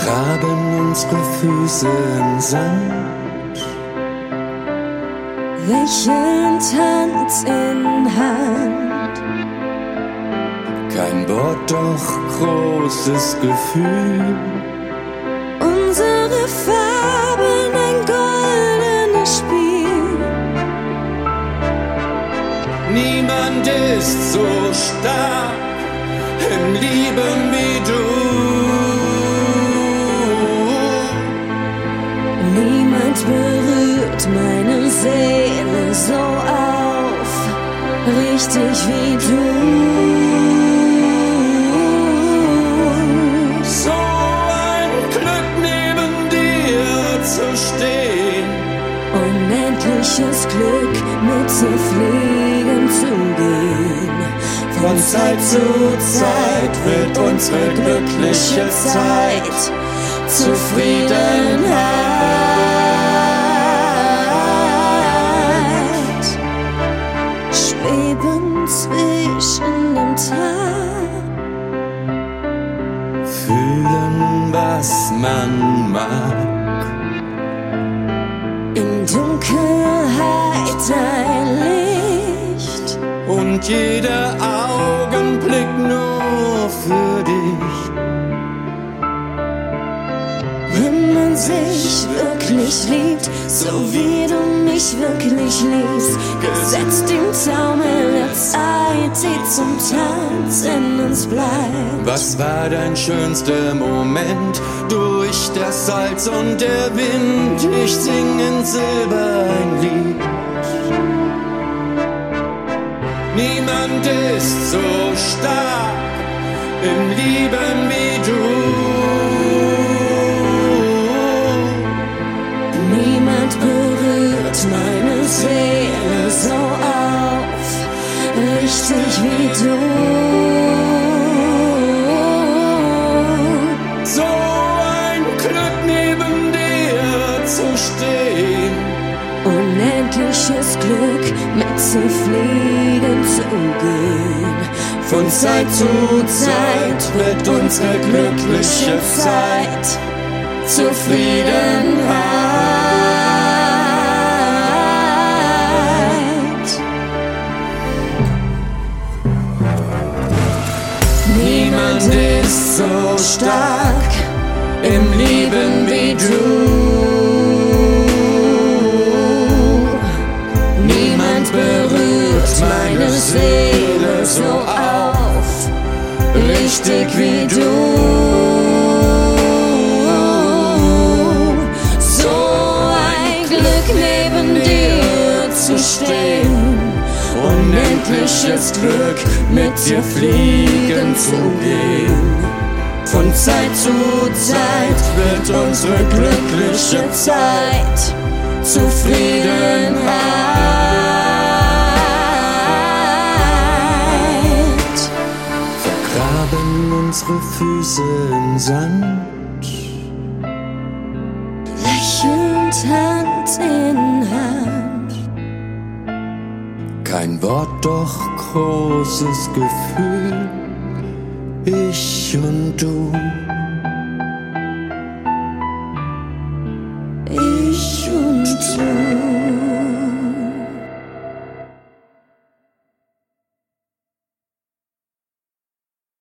vergraben unsere Füße im Sand. Lächelnd Hand in Hand. Kein Wort, doch großes Gefühl. Unsere Farben ein goldenes Spiel. Niemand ist so stark berührt meine Seele so auf, richtig wie du. So ein Glück neben dir zu stehen. Unendliches Glück mit dir fliegen zu gehen. Von Zeit zu Zeit wird unsere glückliche Zeit Zufriedenheit man mag. In Dunkelheit ein Licht. Und jeder Augenblick nur für dich. Wenn man sich wirklich liebt, so wie du mich wirklich liebst, gesetzt im Taumel der Zeit, die zum Tanz in uns bleibt. Was war dein schönster Moment? Durch das Salz und der Wind, ich sing in Silber ein Lied. Niemand ist so stark im Lieben wie du. Berührt meine Seele so auf, richtig wie du. So ein Glück neben dir zu stehen. Unendliches Glück mit dir fliegen zu gehen. Von Zeit zu Zeit wird unsere glückliche Zeit Zufriedenheit. Stark im Lieben wie du. Niemand berührt meine Seele so auf, richtig wie du. So ein Glück neben dir zu stehen. Unendliches Glück mit dir fliegen zu gehen. Von Zeit zu Zeit wird unsere glückliche Zeit Zufriedenheit. Vergraben unsere Füße im Sand. Lächelnd Hand in Hand. Kein Wort, doch großes Gefühl. Ich und du.